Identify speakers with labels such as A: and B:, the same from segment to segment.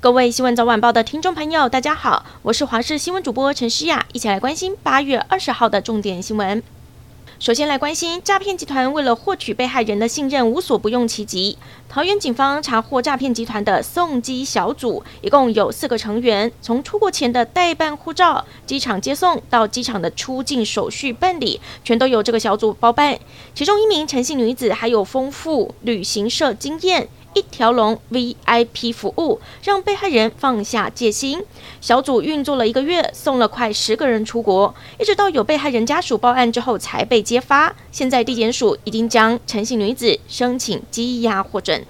A: 各位新闻早晚报的听众朋友，大家好，我是华视新闻主播陈诗雅，一起来关心八月二十号的重点新闻。首先来关心诈骗集团为了获取被害人的信任，无所不用其极。桃园警方查获诈骗集团的送机小组，一共有四个成员，从出国前的代办护照、机场接送到机场的出境手续办理，全都由这个小组包办。其中一名陈姓女子还有丰富旅行社经验。一条龙 VIP 服务，让被害人放下戒心。小组运作了一个月，送了快十个人出国，一直到有被害人家属报案之后才被揭发。现在地检署已经将陈姓女子申请羁押获准。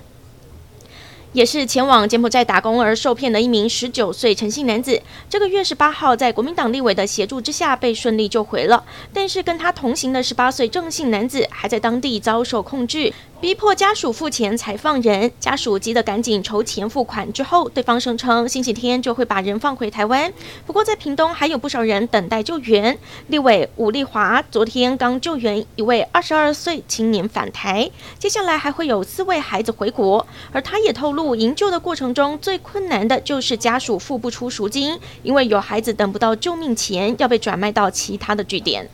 A: 也是前往柬埔寨打工而受骗的一名十九岁陈姓男子，这个月十八号在国民党立委的协助之下被顺利救回了，但是跟他同行的十八岁郑姓男子还在当地遭受控制。逼迫家属付钱才放人，家属急得赶紧筹钱付款。之后，对方声称星期天就会把人放回台湾。不过，在屏东还有不少人等待救援。立委武丽华昨天刚救援一位二十二岁青年返台，接下来还会有四位孩子回国。而他也透露，营救的过程中最困难的就是家属付不出赎金，因为有孩子等不到救命钱，要被转卖到其他的据点。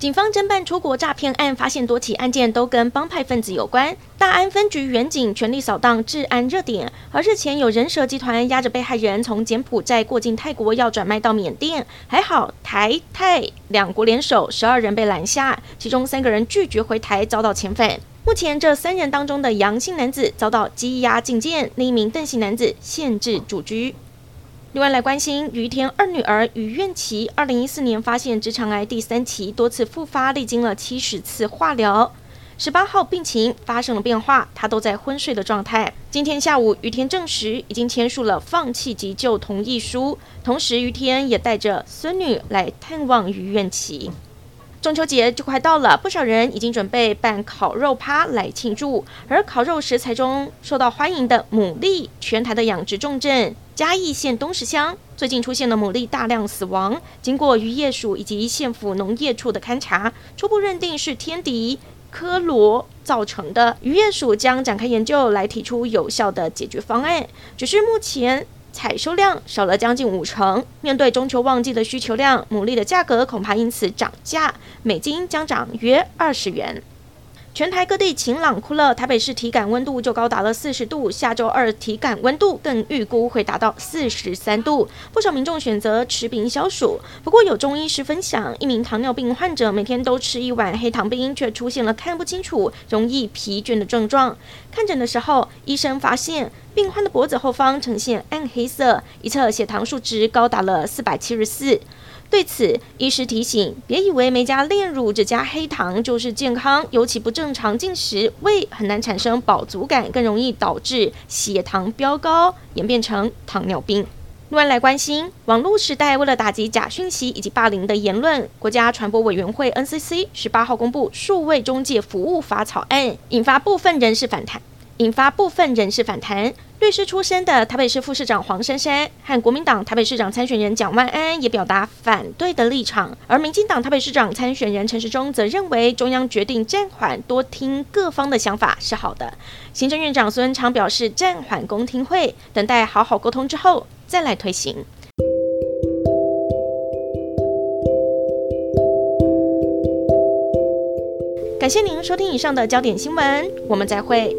A: 警方侦办出国诈骗案，发现多起案件都跟帮派分子有关。大安分局员警全力扫荡治安热点，而日前有人蛇集团押着被害人从柬埔寨过境泰国，要转卖到缅甸。还好台泰两国联手，十二人被拦下，其中三个人拒绝回台，遭到遣返。目前这三人当中的杨姓男子遭到羁押禁见，另一名邓姓男子限制住居。另外来关心于天二女儿于愿琪，二零一四年发现直肠癌第三期，多次复发，历经了七十次化疗。十八号病情发生了变化，她都在昏睡的状态。今天下午，于天证实已经签署了放弃急救同意书，同时于天也带着孙女来探望于愿琪。中秋节就快到了，不少人已经准备办烤肉趴来庆祝。而烤肉食材中受到欢迎的牡蛎，全台的养殖重镇嘉义县东石乡最近出现了牡蛎大量死亡。经过渔业署以及县府农业处的勘查，初步认定是天敌科罗造成的。渔业署将展开研究来提出有效的解决方案。只是目前。采收量少了将近五成，面对中秋旺季的需求量，牡蛎的价格恐怕因此涨价，每斤将涨约二十元。全台各地晴朗酷热，台北市体感温度就高达了四十度，下周二体感温度更预估会达到四十三度。不少民众选择吃冰消暑，不过有中医师分享，一名糖尿病患者每天都吃一碗黑糖冰，却出现了看不清楚、容易疲倦的症状。看诊的时候，医生发现病患的脖子后方呈现暗黑色，一侧血糖数值高达了四百七十四。对此，医师提醒：别以为没加炼乳只加黑糖就是健康，尤其不正常进食，胃很难产生饱足感，更容易导致血糖飙高，演变成糖尿病。另外来关心，网络时代为了打击假讯息以及霸凌的言论，国家传播委员会 NCC 十八号公布数位中介服务法草案，引发部分人士反弹。引发部分人士反弹。律师出身的台北市副市长黄珊珊和国民党台北市长参选人蒋万安也表达反对的立场，而民进党台北市长参选人陈时中则认为中央决定暂缓，多听各方的想法是好的。行政院长苏贞昌表示暂缓公听会，等待好好沟通之后再来推行。感谢您收听以上的焦点新闻，我们再会。